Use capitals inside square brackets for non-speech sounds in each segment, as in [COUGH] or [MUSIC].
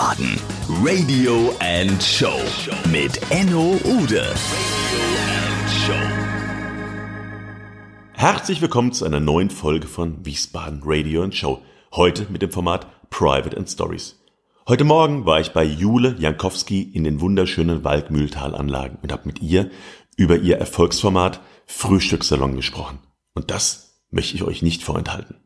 Wiesbaden. Radio and Show mit Enno Ude. Herzlich willkommen zu einer neuen Folge von Wiesbaden Radio and Show. Heute mit dem Format Private and Stories. Heute Morgen war ich bei Jule Jankowski in den wunderschönen Waldmühltalanlagen und habe mit ihr über ihr Erfolgsformat Frühstückssalon gesprochen. Und das möchte ich euch nicht vorenthalten.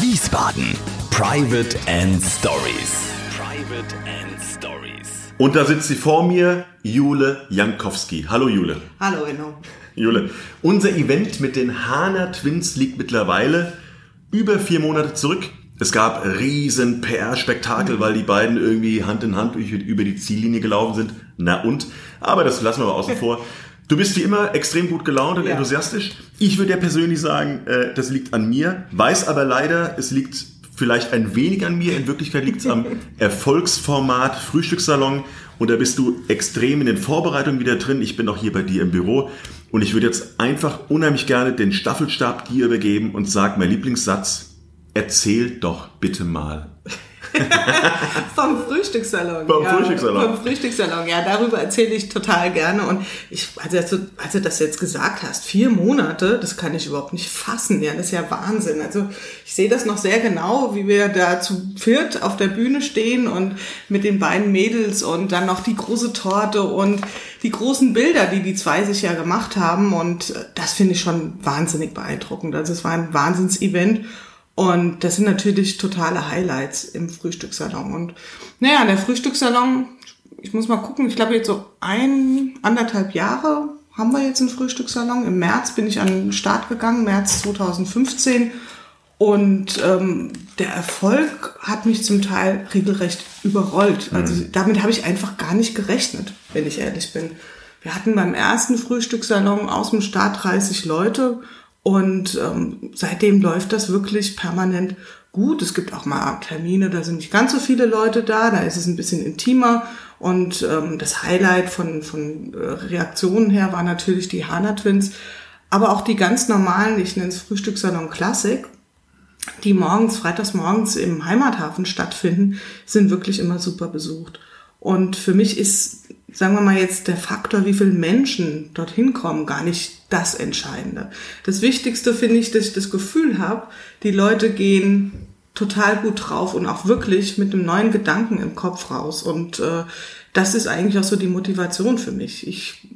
Wiesbaden. Private and Stories. Private and Stories. Und da sitzt sie vor mir, Jule Jankowski. Hallo Jule. Hallo Enno. Jule, unser Event mit den Hana Twins liegt mittlerweile über vier Monate zurück. Es gab riesen PR-Spektakel, weil die beiden irgendwie Hand in Hand über die Ziellinie gelaufen sind. Na und? Aber das lassen wir mal außen vor. Du bist wie immer extrem gut gelaunt und ja. enthusiastisch. Ich würde ja persönlich sagen, äh, das liegt an mir, weiß aber leider, es liegt vielleicht ein wenig an mir. In Wirklichkeit liegt es am [LAUGHS] Erfolgsformat Frühstückssalon und da bist du extrem in den Vorbereitungen wieder drin. Ich bin auch hier bei dir im Büro und ich würde jetzt einfach unheimlich gerne den Staffelstab dir übergeben und sag mein Lieblingssatz, erzähl doch bitte mal, [LAUGHS] vom Frühstückssalon. Vom ja, Frühstückssalon. Vom Frühstückssalon, ja, darüber erzähle ich total gerne. Und ich, also als du das jetzt gesagt hast, vier Monate, das kann ich überhaupt nicht fassen. Ja, das ist ja Wahnsinn. Also ich sehe das noch sehr genau, wie wir da zu viert auf der Bühne stehen und mit den beiden Mädels und dann noch die große Torte und die großen Bilder, die die zwei sich ja gemacht haben. Und das finde ich schon wahnsinnig beeindruckend. Also es war ein Wahnsinns-Event. Und das sind natürlich totale Highlights im Frühstückssalon. Und naja, der Frühstückssalon, ich muss mal gucken, ich glaube jetzt so ein, anderthalb Jahre haben wir jetzt einen Frühstückssalon. Im März bin ich an den Start gegangen, März 2015. Und ähm, der Erfolg hat mich zum Teil regelrecht überrollt. Also mhm. damit habe ich einfach gar nicht gerechnet, wenn ich ehrlich bin. Wir hatten beim ersten Frühstückssalon aus dem Start 30 Leute und ähm, seitdem läuft das wirklich permanent gut. Es gibt auch mal Termine, da sind nicht ganz so viele Leute da, da ist es ein bisschen intimer. Und ähm, das Highlight von, von äh, Reaktionen her war natürlich die Hana Twins, aber auch die ganz normalen, ich nenne es Frühstückssalon Classic, die morgens, freitags morgens im Heimathafen stattfinden, sind wirklich immer super besucht. Und für mich ist, sagen wir mal jetzt, der Faktor, wie viele Menschen dorthin kommen, gar nicht das Entscheidende. Das Wichtigste finde ich, dass ich das Gefühl habe, die Leute gehen total gut drauf und auch wirklich mit einem neuen Gedanken im Kopf raus. Und äh, das ist eigentlich auch so die Motivation für mich. Ich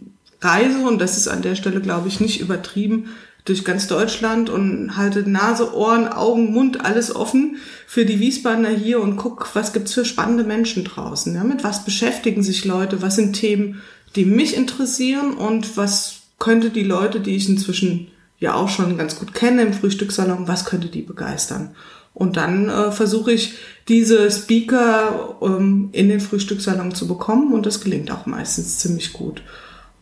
reise, und das ist an der Stelle, glaube ich, nicht übertrieben, durch ganz Deutschland und halte Nase, Ohren, Augen, Mund, alles offen für die Wiesbadener hier und guck, was gibt's für spannende Menschen draußen. Ja? Mit was beschäftigen sich Leute? Was sind Themen, die mich interessieren und was könnte die Leute, die ich inzwischen ja auch schon ganz gut kenne im Frühstückssalon, was könnte die begeistern? Und dann äh, versuche ich, diese Speaker ähm, in den Frühstückssalon zu bekommen und das gelingt auch meistens ziemlich gut.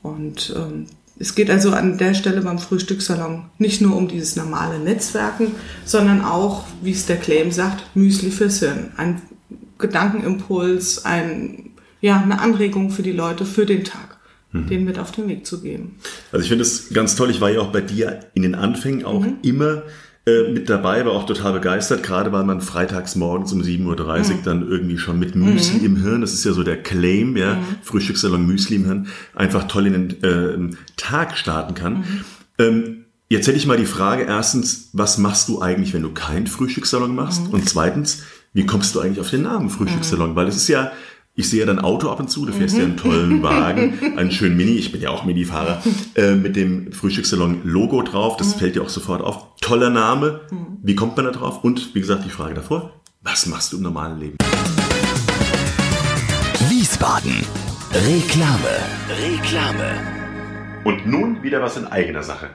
Und ähm, es geht also an der Stelle beim Frühstückssalon nicht nur um dieses normale Netzwerken, sondern auch, wie es der Claim sagt, Müsli fürs Hirn. Ein Gedankenimpuls, ein, ja, eine Anregung für die Leute für den Tag mhm. den mit auf den Weg zu geben. Also ich finde es ganz toll. Ich war ja auch bei dir in den Anfängen auch mhm. immer äh, mit dabei, war auch total begeistert, gerade weil man freitags morgens um 7.30 Uhr mhm. dann irgendwie schon mit Müsli mhm. im Hirn, das ist ja so der Claim, ja, mhm. Frühstückssalon Müsli im Hirn, einfach toll in den äh, Tag starten kann. Mhm. Ähm, Jetzt hätte ich mal die Frage, erstens, was machst du eigentlich, wenn du keinen Frühstückssalon machst? Mhm. Und zweitens, wie kommst du eigentlich auf den Namen Frühstückssalon? Mhm. Weil es ist ja, ich sehe ja dein Auto ab und zu, du fährst mhm. ja einen tollen [LAUGHS] Wagen, einen schönen Mini, ich bin ja auch Mini-Fahrer, äh, mit dem Frühstückssalon-Logo drauf, das mhm. fällt dir auch sofort auf. Toller Name, mhm. wie kommt man da drauf? Und wie gesagt, die Frage davor, was machst du im normalen Leben? Wiesbaden. Reklame. Reklame. Und nun wieder was in eigener Sache.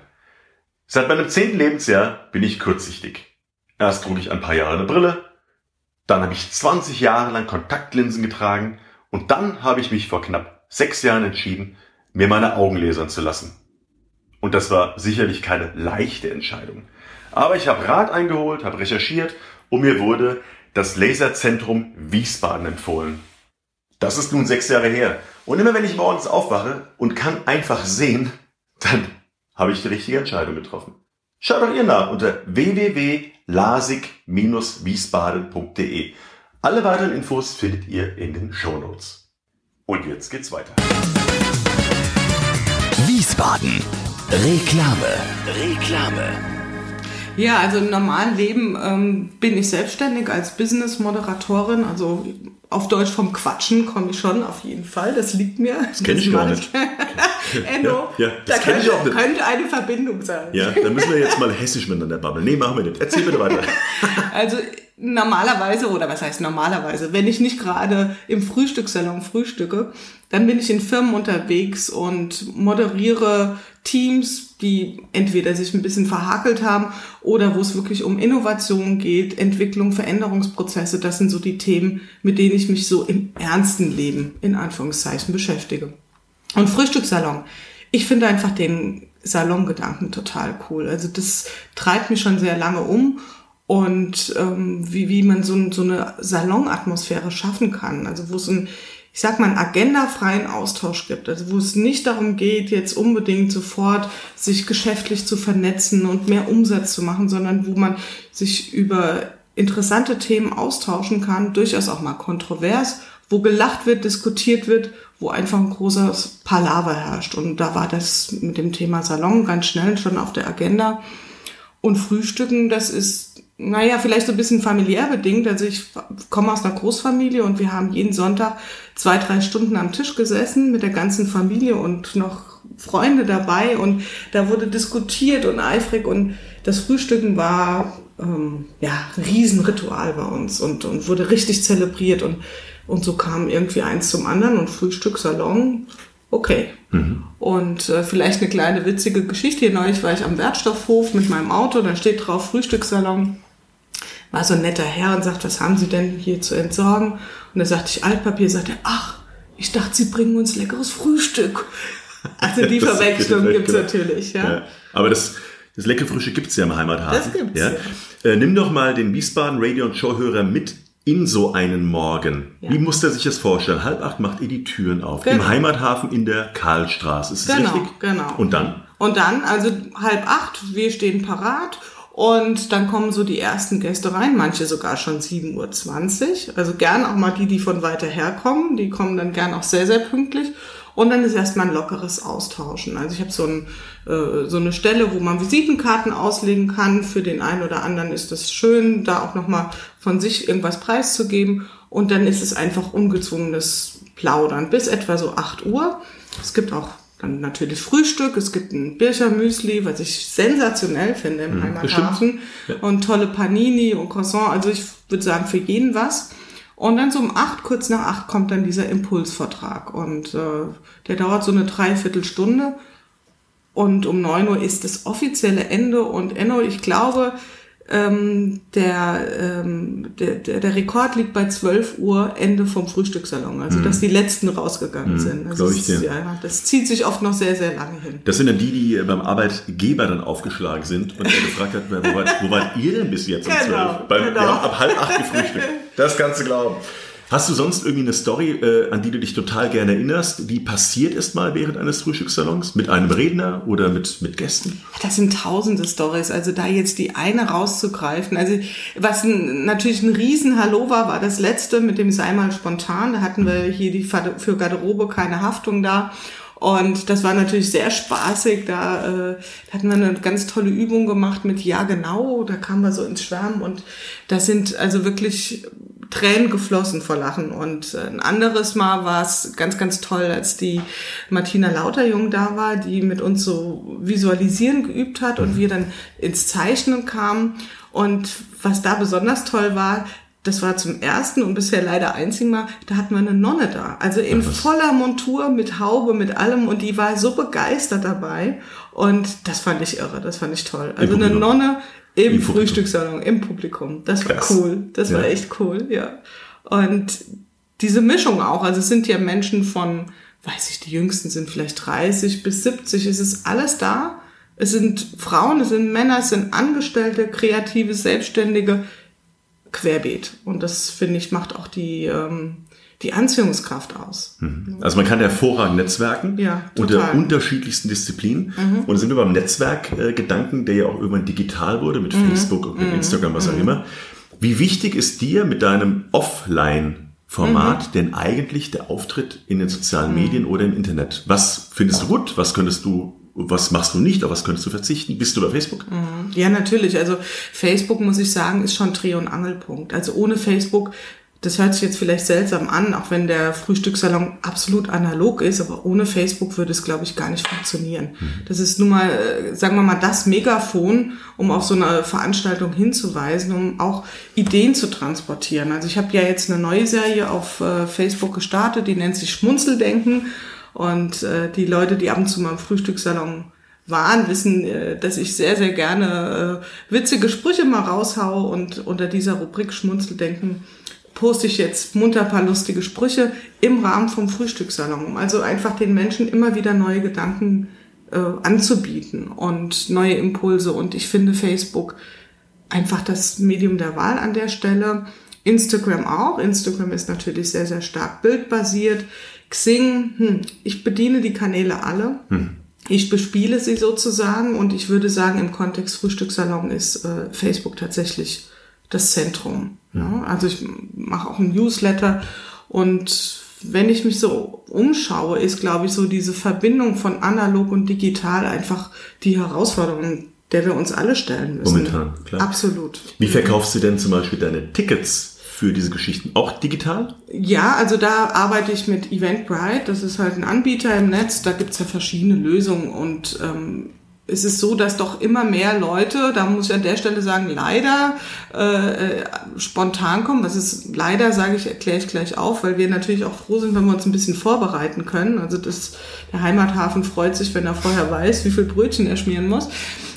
Seit meinem zehnten Lebensjahr bin ich kurzsichtig. Erst trug ich ein paar Jahre eine Brille, dann habe ich 20 Jahre lang Kontaktlinsen getragen und dann habe ich mich vor knapp sechs Jahren entschieden, mir meine Augen lasern zu lassen. Und das war sicherlich keine leichte Entscheidung. Aber ich habe Rat eingeholt, habe recherchiert und mir wurde das Laserzentrum Wiesbaden empfohlen. Das ist nun sechs Jahre her. Und immer wenn ich morgens aufwache und kann einfach sehen, dann habe ich die richtige Entscheidung getroffen. Schaut doch ihr nach unter www.lasig-wiesbaden.de. Alle weiteren Infos findet ihr in den Shownotes. Und jetzt geht's weiter. Wiesbaden. Reklame. Reklame. Ja, also im normalen Leben ähm, bin ich selbstständig als Business-Moderatorin. Also auf Deutsch vom Quatschen komme ich schon auf jeden Fall. Das liegt mir. Das kenne ich gar nicht. [LAUGHS] Enno, Ja, ja, das da könnte, auch nicht. könnte eine Verbindung sein. Ja, dann müssen wir jetzt mal hessisch miteinander babbeln. Nee, machen wir nicht. Erzähl bitte weiter. [LAUGHS] Also normalerweise, oder was heißt normalerweise, wenn ich nicht gerade im Frühstückssalon frühstücke, dann bin ich in Firmen unterwegs und moderiere Teams, die entweder sich ein bisschen verhakelt haben oder wo es wirklich um Innovation geht, Entwicklung, Veränderungsprozesse. Das sind so die Themen, mit denen ich mich so im ernsten Leben in Anführungszeichen beschäftige. Und Frühstückssalon. Ich finde einfach den Salongedanken total cool. Also das treibt mich schon sehr lange um und ähm, wie, wie man so, so eine Salonatmosphäre schaffen kann. Also wo es ein, ich sag mal, einen agendafreien Austausch gibt. Also wo es nicht darum geht, jetzt unbedingt sofort sich geschäftlich zu vernetzen und mehr Umsatz zu machen, sondern wo man sich über interessante Themen austauschen kann, durchaus auch mal kontrovers, wo gelacht wird, diskutiert wird, wo einfach ein großes Palaver herrscht. Und da war das mit dem Thema Salon ganz schnell schon auf der Agenda. Und Frühstücken, das ist, naja, vielleicht so ein bisschen familiär bedingt. Also ich komme aus einer Großfamilie und wir haben jeden Sonntag zwei, drei Stunden am Tisch gesessen mit der ganzen Familie und noch Freunde dabei und da wurde diskutiert und eifrig und das Frühstücken war ähm, ja ein Riesenritual bei uns und, und wurde richtig zelebriert und, und so kam irgendwie eins zum anderen und Frühstück, Salon, okay. Und äh, vielleicht eine kleine witzige Geschichte. Hier neulich war ich am Wertstoffhof mit meinem Auto, da steht drauf Frühstückssalon. War so ein netter Herr und sagt, was haben Sie denn hier zu entsorgen? Und da sagte ich Altpapier, sagt er, ach, ich dachte, Sie bringen uns leckeres Frühstück. Also die [LAUGHS] Verwechslung gibt's genau. natürlich, ja. Ja. Aber das, das leckere Frühstück gibt's ja im Heimathafen. Das gibt's, Ja? Äh, nimm doch mal den Wiesbaden Radio und Showhörer mit in so einen Morgen. Ja. Wie muss der sich das vorstellen? Halb acht macht ihr die Türen auf. Genau. Im Heimathafen in der Karlstraße. Ist das Genau, richtig? genau. Und dann? Und dann, also halb acht, wir stehen parat und dann kommen so die ersten Gäste rein, manche sogar schon 7.20 Uhr. Also gern auch mal die, die von weiter her kommen, die kommen dann gern auch sehr, sehr pünktlich. Und dann ist erstmal ein lockeres Austauschen. Also ich habe so, ein, äh, so eine Stelle, wo man Visitenkarten auslegen kann. Für den einen oder anderen ist das schön, da auch nochmal von sich irgendwas preiszugeben. Und dann ist es einfach ungezwungenes Plaudern bis etwa so 8 Uhr. Es gibt auch dann natürlich Frühstück, es gibt ein Bircher Müsli, was ich sensationell finde im Heimathafen. Und tolle Panini und Croissant. Also ich würde sagen, für jeden was. Und dann so um acht, kurz nach acht, kommt dann dieser Impulsvertrag. Und äh, der dauert so eine Dreiviertelstunde. Und um 9 Uhr ist das offizielle Ende. Und Enno, ich glaube, ähm, der, ähm, der, der, der Rekord liegt bei 12 Uhr Ende vom Frühstückssalon. Also, dass die letzten rausgegangen sind. Also, es ist, ja, das zieht sich oft noch sehr, sehr lange hin. Das sind dann die, die beim Arbeitgeber dann aufgeschlagen sind und er gefragt hat, wo wart, wo wart ihr denn bis jetzt um Genau, zwölf? Beim, genau. Wir haben ab halb acht gefrühstückt. [LAUGHS] Das kannst du glauben. Hast du sonst irgendwie eine Story, äh, an die du dich total gerne erinnerst, die passiert ist mal während eines Frühstückssalons? Mit einem Redner oder mit, mit Gästen? Das sind tausende Stories. Also da jetzt die eine rauszugreifen. Also was ein, natürlich ein Riesen-Hallo war, war das letzte mit dem Sei mal spontan. Da hatten wir hier die für Garderobe keine Haftung da. Und das war natürlich sehr spaßig. Da, äh, hatten wir eine ganz tolle Übung gemacht mit Ja genau. Da kamen wir so ins Schwärmen und da sind also wirklich Tränen geflossen vor Lachen. Und äh, ein anderes Mal war es ganz, ganz toll, als die Martina Lauterjung da war, die mit uns so visualisieren geübt hat und wir dann ins Zeichnen kamen. Und was da besonders toll war, das war zum ersten und bisher leider einzigen Mal, da hatten wir eine Nonne da. Also in voller Montur, mit Haube, mit allem. Und die war so begeistert dabei. Und das fand ich irre, das fand ich toll. Also eine. Nonne im, Im. Frühstückssalon, im Publikum. Das war Krass. cool. Das war Ja. echt cool, ja. Und diese Mischung auch, also es sind ja Menschen von, weiß ich, die Jüngsten sind vielleicht 30 bis 70, es ist alles da. Es sind Frauen, es sind Männer, es sind Angestellte, Kreative, Selbstständige, querbeet. Und das, finde ich, macht auch die, ähm, die Anziehungskraft aus. Also man kann hervorragend netzwerken Ja, unter. Mhm. unterschiedlichsten Disziplinen. Und da sind wir beim Netzwerkgedanken, der ja auch irgendwann digital wurde mit Mhm. Facebook und mit Instagram, was auch immer. Wie wichtig ist dir mit deinem Offline-Format Mhm. denn eigentlich der Auftritt in den sozialen Medien oder im Internet? Was findest du gut? Was könntest du, was machst du nicht? Auf was könntest du verzichten? Bist du bei Facebook? Ja, natürlich. Also Facebook, muss ich sagen, ist schon Dreh- und Angelpunkt. Also ohne Facebook, das hört sich jetzt vielleicht seltsam an, auch wenn der Frühstückssalon absolut analog ist, aber ohne Facebook würde es, glaube ich, gar nicht funktionieren. Das ist nun mal, äh, sagen wir mal, das Megafon, um auf so eine Veranstaltung hinzuweisen, um auch Ideen zu transportieren. Also ich habe ja jetzt eine neue Serie auf äh, Facebook gestartet, die nennt sich Schmunzeldenken. Und äh, die Leute, die ab und zu mal im Frühstückssalon waren, wissen, äh, dass ich sehr, sehr gerne äh, witzige Sprüche mal raushaue und unter dieser Rubrik Schmunzeldenken poste ich jetzt munter ein paar lustige Sprüche im Rahmen vom Frühstückssalon, um also einfach den Menschen immer wieder neue Gedanken äh, anzubieten und neue Impulse. Und ich finde Facebook einfach das Medium der Wahl an der Stelle. Instagram auch. Instagram ist natürlich sehr, sehr stark bildbasiert. Xing, hm, ich bediene die Kanäle alle. Ich bespiele sie sozusagen und ich würde sagen, im Kontext Frühstückssalon ist äh, Facebook tatsächlich das Zentrum. Ja? Also ich mache auch einen Newsletter und wenn ich mich so umschaue, ist, glaube ich, so diese Verbindung von analog und digital einfach die Herausforderung, der wir uns alle stellen müssen. Momentan, klar. Absolut. Wie verkaufst du denn zum Beispiel deine Tickets für diese Geschichten? Auch digital? Ja, also da arbeite ich mit Eventbrite. Das ist halt ein Anbieter im Netz. Da gibt's ja verschiedene Lösungen und ähm, es ist so, dass doch immer mehr Leute, da muss ich an der Stelle sagen, leider äh, spontan kommen. Was ist leider, sage ich, erkläre ich gleich auf, weil wir natürlich auch froh sind, wenn wir uns ein bisschen vorbereiten können. Also das, der Heimathafen freut sich, wenn er vorher weiß, wie viel Brötchen er schmieren muss.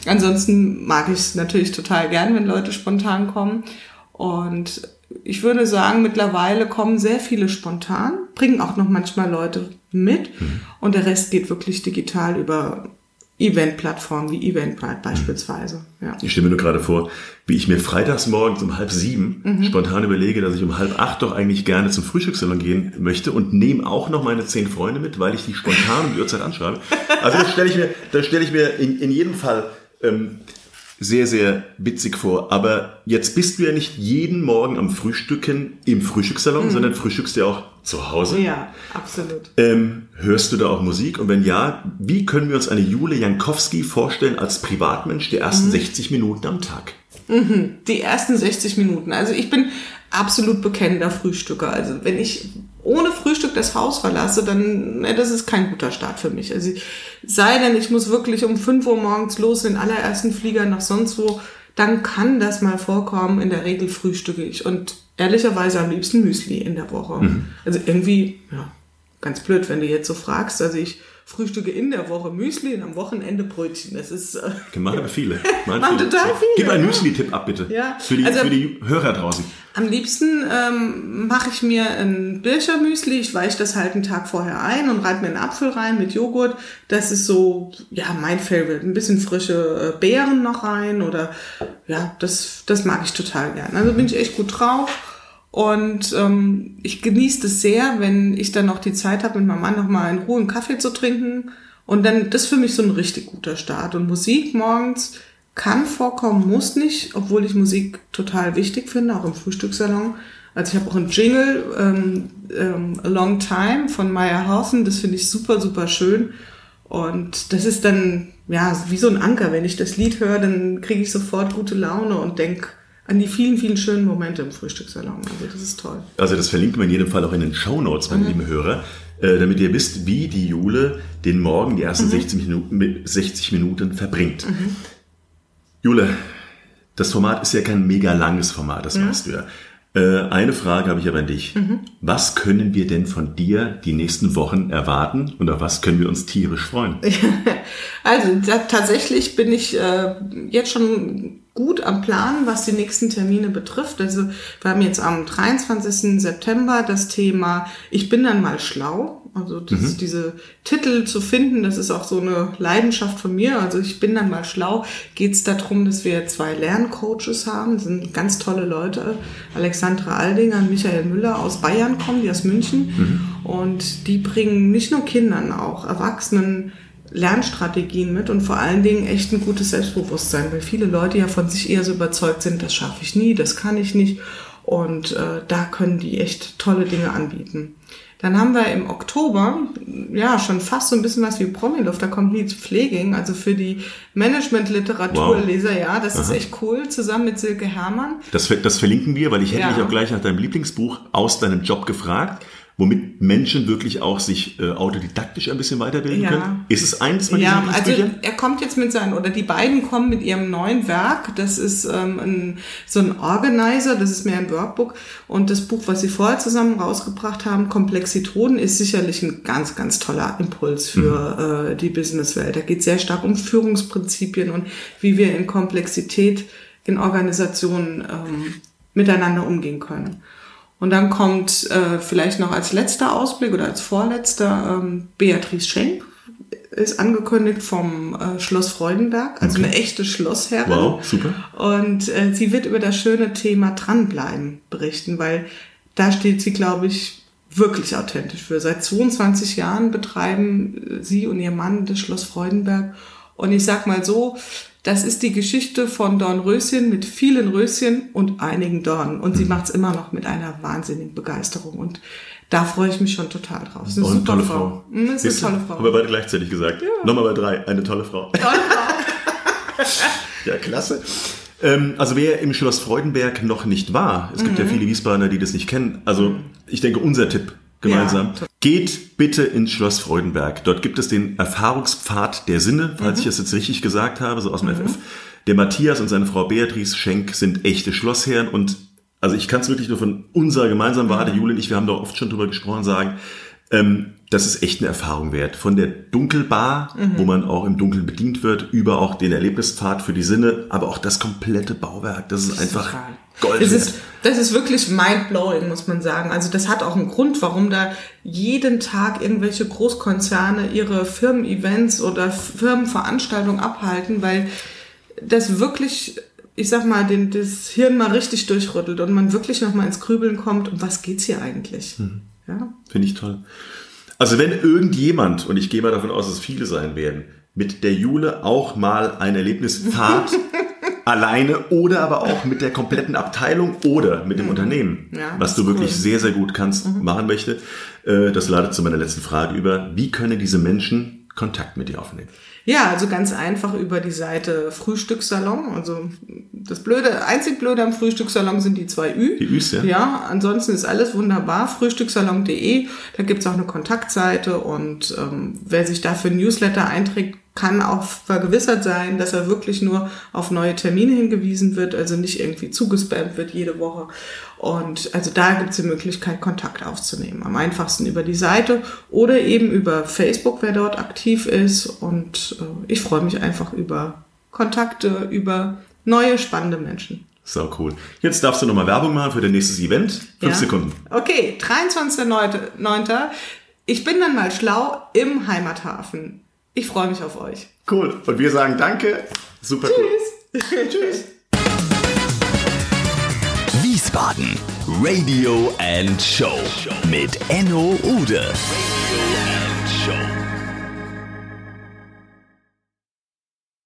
Ansonsten mag ich es natürlich total gern, wenn Leute spontan kommen. Und ich würde sagen, mittlerweile kommen sehr viele spontan, bringen auch noch manchmal Leute mit und der Rest geht wirklich digital über Eventplattformen wie Eventbrite beispielsweise. Ja. Ich stelle mir nur gerade vor, wie ich mir freitags morgens um halb sieben Mhm. spontan überlege, dass ich um halb acht doch eigentlich gerne zum Frühstückssalon gehen möchte und nehme auch noch meine zehn Freunde mit, weil ich die spontan um die Uhrzeit anschreibe. Also das stelle ich mir, das stelle ich mir in, in jedem Fall ähm, sehr, sehr witzig vor. Aber jetzt bist du ja nicht jeden Morgen am Frühstücken im Frühstückssalon, sondern frühstückst ja auch zu Hause. Mhm. ja, absolut. Ähm, hörst du da auch Musik? Und wenn ja, wie können wir uns eine Jule Jankowski vorstellen als Privatmensch der ersten 60 Minuten am Tag? Die ersten 60 Minuten. Also ich bin absolut bekennender Frühstücker. Also wenn ich ohne Frühstück das Haus verlasse, dann, ne, das ist kein guter Start für mich. Also sei denn, ich muss wirklich um 5 Uhr morgens los, den allerersten Flieger nach sonst wo, dann kann das mal vorkommen. In der Regel frühstücke ich und ehrlicherweise am liebsten Müsli in der Woche. Also irgendwie, ja, ganz blöd, wenn du jetzt so fragst. Also ich frühstücke in der Woche Müsli und am Wochenende Brötchen. Das ist äh, Machen aber [LAUGHS] viele. Machen Machen total viele, Gib einen ja. Müsli-Tipp ab, bitte. Ja, Für die, also- für die Hörer draußen. Am liebsten ähm, mache ich mir ein Birchermüsli. Ich weiche das halt einen Tag vorher ein und reibe mir einen Apfel rein mit Joghurt. Das ist so, ja, mein Favorite. Ein bisschen frische äh, Beeren noch rein oder, ja, das, das mag ich total gern. Also bin ich echt gut drauf. Und ähm, ich genieße es sehr, wenn ich dann noch die Zeit habe, mit meinem Mann noch mal in Ruhe einen Kaffee zu trinken. Und dann, das ist für mich so ein richtig guter Start. Und Musik morgens kann vorkommen, muss nicht, obwohl ich Musik total wichtig finde, auch im Frühstückssalon. Also ich habe auch einen Jingle, ähm, ähm, A Long Time von Maya Hausen, das finde ich super, super schön. Und das ist dann, ja, wie so ein Anker. Wenn ich das Lied höre, dann kriege ich sofort gute Laune und denke an die vielen, vielen schönen Momente im Frühstückssalon. Also das ist toll. Also das verlinken wir in jedem Fall auch in den Shownotes, Mhm. meine lieben Hörer, äh, damit ihr wisst, wie die Jule den Morgen, die Mhm. ersten 60, Minuten, mit 60 Minuten verbringt. Jule, das Format ist ja kein mega langes Format, das weißt du ja. Äh, Eine Frage habe ich aber an dich. Mhm. Was können wir denn von dir die nächsten Wochen erwarten und auf was können wir uns tierisch freuen? [LAUGHS] Also da, tatsächlich bin ich äh, jetzt schon gut am Plan, was die nächsten Termine betrifft. Also wir haben jetzt am 23. September das Thema Ich bin dann mal schlau. Also das, diese Titel zu finden, das ist auch so eine Leidenschaft von mir. Also ich bin dann mal schlau. Geht es darum, dass wir zwei Lerncoaches haben. Das sind ganz tolle Leute. Alexandra Aldinger und Michael Müller aus Bayern kommen, die aus München. Und die bringen nicht nur Kindern, auch Erwachsenen Lernstrategien mit und vor allen Dingen echt ein gutes Selbstbewusstsein, weil viele Leute ja von sich eher so überzeugt sind, das schaffe ich nie, das kann ich nicht. Und äh, da können die echt tolle Dinge anbieten. Dann haben wir im Oktober, ja, schon fast so ein bisschen was wie Promiluft, da kommt Nils Pfleging, also für die Management-Literaturleser, ja, das ist echt cool, zusammen mit Silke Hermann. Das, das verlinken wir, weil ich hätte Ja. dich auch gleich nach deinem Lieblingsbuch aus deinem Job gefragt, womit Menschen wirklich auch sich äh, autodidaktisch ein bisschen weiterbilden Ja. können. Ist es eins von Ja, diesen also er kommt jetzt mit seinen, oder die beiden kommen mit ihrem neuen Werk. Das ist ähm, ein, so ein Organizer, das ist mehr ein Workbook. Und das Buch, was sie vorher zusammen rausgebracht haben, Komplexitoden, ist sicherlich ein ganz, ganz toller Impuls für äh, die Businesswelt. Da geht sehr stark um Führungsprinzipien und wie wir in Komplexität in Organisationen ähm, miteinander umgehen können. Und dann kommt äh, vielleicht noch als letzter Ausblick oder als vorletzter ähm, Beatrice Schenk ist angekündigt vom äh, Schloss Freudenberg, also eine echte Schlossherrin. Wow, super. Und äh, sie wird über das schöne Thema dranbleiben berichten, weil da steht sie, glaube ich, wirklich authentisch für. Seit 22 Jahren betreiben äh, sie und ihr Mann das Schloss Freudenberg. Und ich sag mal so, das ist die Geschichte von Dornröschen mit vielen Röschen und einigen Dornen. Und sie Mhm. macht's immer noch mit einer wahnsinnigen Begeisterung. Und da freue ich mich schon total drauf. Das ist eine tolle Frau. Frau. Mm, Das ist eine tolle Frau. Haben wir beide gleichzeitig gesagt. Nochmal bei drei. Eine tolle Frau. Tolle Frau. [LAUGHS] Ja, klasse. Ähm, also wer im Schloss Freudenberg noch nicht war, es gibt ja Mhm. viele Wiesbadener, die das nicht kennen. Also ich denke, unser Tipp gemeinsam. Ja. Geht bitte ins Schloss Freudenberg. Dort gibt es den Erfahrungspfad der Sinne, falls Mhm. ich das jetzt richtig gesagt habe, so aus dem FF. Der Matthias und seine Frau Beatrice Schenk sind echte Schlossherren und also ich kann es wirklich nur von unserer gemeinsamen Warte, Mhm. Jule und ich, wir haben da oft schon drüber gesprochen, sagen, ähm, das ist echt eine Erfahrung wert. Von der Dunkelbar, Mhm. wo man auch im Dunkeln bedient wird, über auch den Erlebnispfad für die Sinne, aber auch das komplette Bauwerk. Das ist einfach Total. Gold wert. ist, das ist wirklich mindblowing, muss man sagen. Also das hat auch einen Grund, warum da jeden Tag irgendwelche Großkonzerne ihre Firmen-Events oder Firmenveranstaltungen abhalten, weil das wirklich, ich sag mal, den, das Hirn mal richtig durchrüttelt und man wirklich noch mal ins Grübeln kommt, um was geht's hier eigentlich? Ja? Finde ich toll. Also wenn irgendjemand, und ich gehe mal davon aus, dass es viele sein werden, mit der Jule auch mal ein Erlebnispfad [LAUGHS] alleine oder aber auch mit der kompletten Abteilung oder mit dem Unternehmen, Ja, was du wirklich cool. sehr, sehr gut kannst, machen möchte, äh, das leitet zu meiner letzten Frage über. Wie können diese Menschen Kontakt mit dir aufnehmen? Ja, also ganz einfach über die Seite Frühstückssalon. Also das Blöde, einzig Blöde am Frühstückssalon sind die zwei Ü. Die Üs, ja? Ja, ansonsten ist alles wunderbar. Frühstückssalon.de, da gibt's auch eine Kontaktseite und ähm, wer sich da für ein Newsletter einträgt, kann auch vergewissert sein, dass er wirklich nur auf neue Termine hingewiesen wird, also nicht irgendwie zugespammt wird jede Woche. Und also da gibt's die Möglichkeit, Kontakt aufzunehmen. Am einfachsten über die Seite oder eben über Facebook, wer dort aktiv ist. Und äh, ich freue mich einfach über Kontakte, über neue spannende Menschen. So cool. Jetzt darfst du nochmal Werbung machen für dein nächstes Event. Fünf Ja. Sekunden. Okay, 23.09. Ich bin dann mal schlau im Heimathafen. Ich freue mich auf euch. Cool. Und wir sagen Danke. Super cool. Tschüss. [LAUGHS] Tschüss. Wiesbaden. Radio and Show mit Enno Ude. Radio and Show.